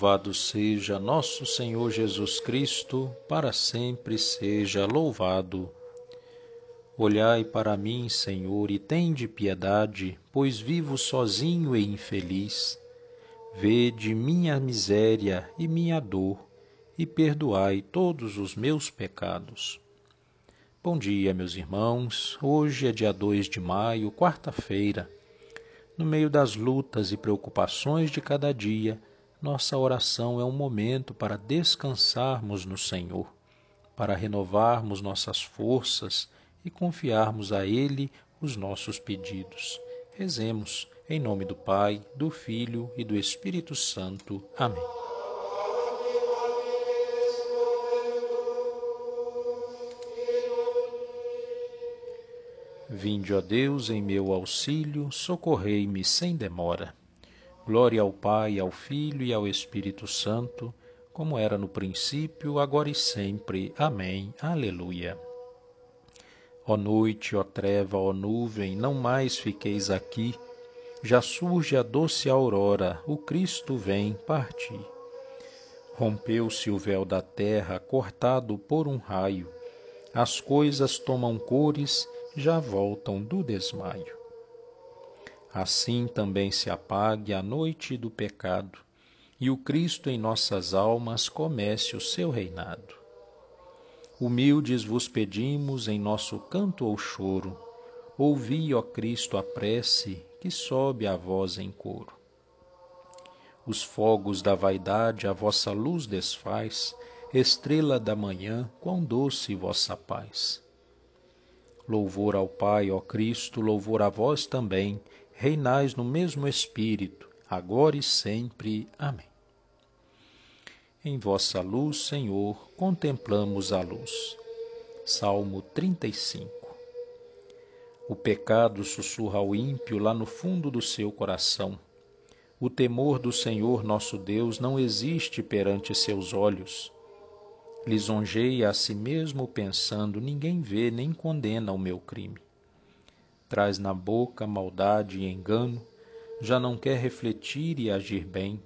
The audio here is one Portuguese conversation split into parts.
Louvado seja nosso Senhor Jesus Cristo, para sempre seja louvado. Olhai para mim, Senhor, e tende piedade, pois vivo sozinho e infeliz. Vede minha miséria e minha dor, e perdoai todos os meus pecados. Bom dia, meus irmãos. Hoje é dia 2 de maio, quarta-feira. No meio das lutas e preocupações de cada dia, nossa oração é um momento para descansarmos no Senhor, para renovarmos nossas forças e confiarmos a Ele os nossos pedidos. Rezemos em nome do Pai, do Filho e do Espírito Santo. Amém. Vinde, ó Deus, em meu auxílio, socorrei-me sem demora. Glória ao Pai, ao Filho e ao Espírito Santo, como era no princípio, agora e sempre. Amém. Aleluia. Ó noite, ó treva, ó nuvem, não mais fiqueis aqui. Já surge a doce aurora, o Cristo vem partir. Rompeu-se o véu da terra, cortado por um raio. As coisas tomam cores, já voltam do desmaio assim também se apague a noite do pecado, e o Cristo em nossas almas comece o seu reinado. Humildes vos pedimos em nosso canto ou choro, ouvi, ó Cristo, a prece que sobe a voz em coro. Os fogos da vaidade a vossa luz desfaz, estrela da manhã, quão doce vossa paz. Louvor ao Pai, ó Cristo, louvor a vós também, reinais no mesmo Espírito, agora e sempre. Amém. Em vossa luz, Senhor, contemplamos a luz. Salmo 35 O pecado sussurra ao ímpio lá no fundo do seu coração. O temor do Senhor nosso Deus não existe perante seus olhos. Lisonjeia a si mesmo pensando: ninguém vê nem condena o meu crime traz na boca maldade e engano, já não quer refletir e agir bem.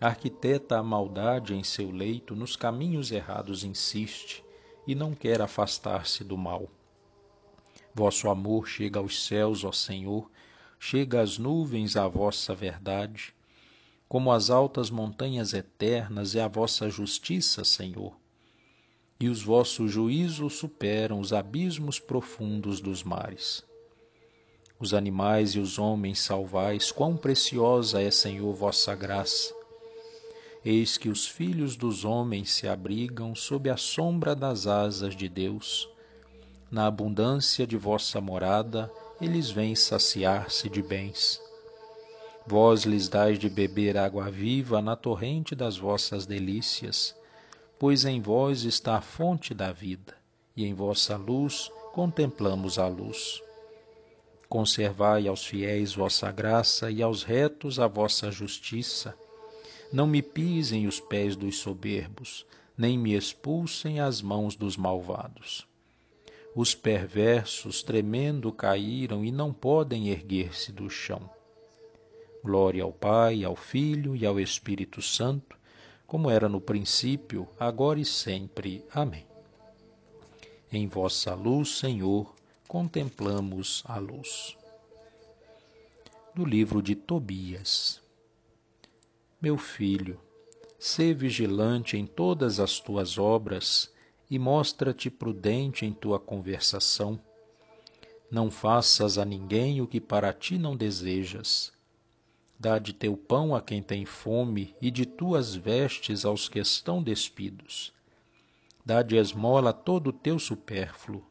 Arquiteta a maldade em seu leito, nos caminhos errados insiste e não quer afastar-se do mal. Vosso amor chega aos céus, ó Senhor, chega às nuvens a vossa verdade. Como as altas montanhas eternas é a vossa justiça, Senhor. E os vossos juízos superam os abismos profundos dos mares os animais e os homens salvais, quão preciosa é, Senhor, vossa graça. Eis que os filhos dos homens se abrigam sob a sombra das asas de Deus. Na abundância de vossa morada, eles vêm saciar-se de bens. Vós lhes dais de beber água viva na torrente das vossas delícias, pois em vós está a fonte da vida, e em vossa luz contemplamos a luz. Conservai aos fiéis vossa graça e aos retos a vossa justiça. Não me pisem os pés dos soberbos, nem me expulsem as mãos dos malvados. Os perversos, tremendo, caíram e não podem erguer-se do chão. Glória ao Pai, ao Filho e ao Espírito Santo, como era no princípio, agora e sempre. Amém. Em vossa luz, Senhor, contemplamos a luz. Do livro de Tobias. Meu filho, sê vigilante em todas as tuas obras e mostra-te prudente em tua conversação. Não faças a ninguém o que para ti não desejas. Dá de teu pão a quem tem fome e de tuas vestes aos que estão despidos. Dá de esmola todo o teu supérfluo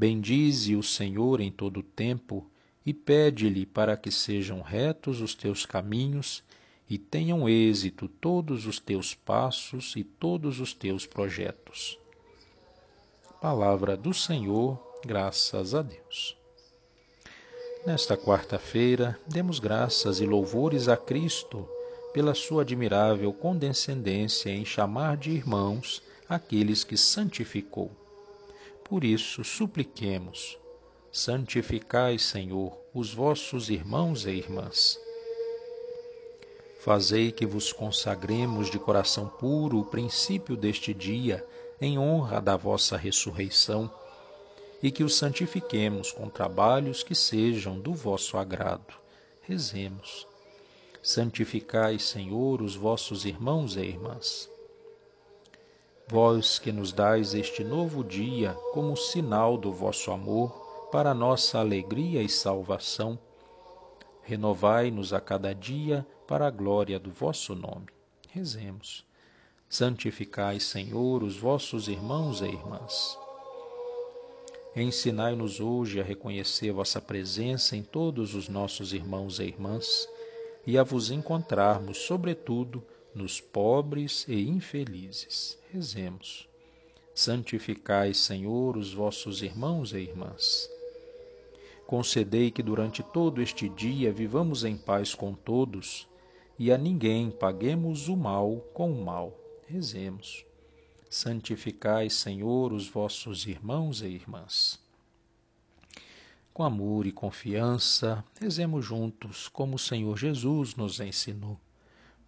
Bendize o Senhor em todo o tempo e pede-lhe para que sejam retos os teus caminhos e tenham êxito todos os teus passos e todos os teus projetos. Palavra do Senhor, graças a Deus. Nesta quarta-feira, demos graças e louvores a Cristo pela sua admirável condescendência em chamar de irmãos aqueles que santificou por isso, supliquemos: santificai, Senhor, os vossos irmãos e irmãs. Fazei que vos consagremos de coração puro o princípio deste dia, em honra da vossa ressurreição, e que o santifiquemos com trabalhos que sejam do vosso agrado. Rezemos. Santificai, Senhor, os vossos irmãos e irmãs. Vós que nos dais este novo dia como sinal do vosso amor para nossa alegria e salvação, renovai-nos a cada dia para a glória do vosso nome. Rezemos. Santificai, Senhor, os vossos irmãos e irmãs. Ensinai-nos hoje a reconhecer vossa presença em todos os nossos irmãos e irmãs e a vos encontrarmos, sobretudo, nos pobres e infelizes. Rezemos. Santificai, Senhor, os vossos irmãos e irmãs. Concedei que durante todo este dia vivamos em paz com todos e a ninguém paguemos o mal com o mal. Rezemos. Santificai, Senhor, os vossos irmãos e irmãs. Com amor e confiança, rezemos juntos, como o Senhor Jesus nos ensinou.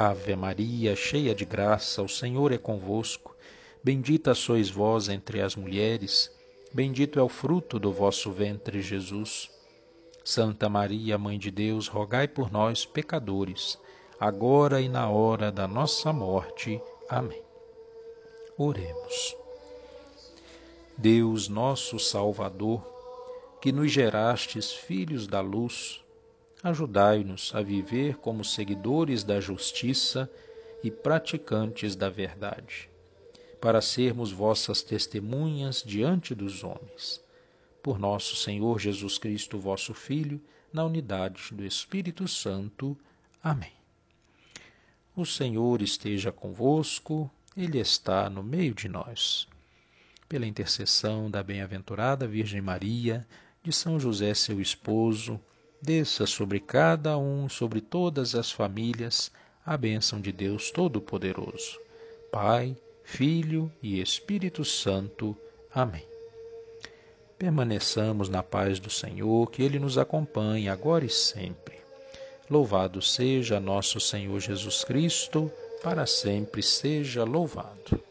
Ave Maria, cheia de graça, o Senhor é convosco. Bendita sois vós entre as mulheres, bendito é o fruto do vosso ventre, Jesus. Santa Maria, Mãe de Deus, rogai por nós, pecadores, agora e na hora da nossa morte. Amém. Oremos. Deus nosso Salvador, que nos gerastes filhos da luz, ajudai-nos a viver como seguidores da justiça e praticantes da verdade, para sermos vossas testemunhas diante dos homens. Por nosso Senhor Jesus Cristo, vosso Filho, na unidade do Espírito Santo. Amém. O Senhor esteja convosco, Ele está no meio de nós. Pela intercessão da bem-aventurada Virgem Maria, de São José, seu esposo, desça sobre cada um, sobre todas as famílias, a bênção de Deus Todo-Poderoso. Pai, Filho e Espírito Santo. Amém. Permaneçamos na paz do Senhor, que Ele nos acompanhe agora e sempre. Louvado seja nosso Senhor Jesus Cristo, para sempre seja louvado.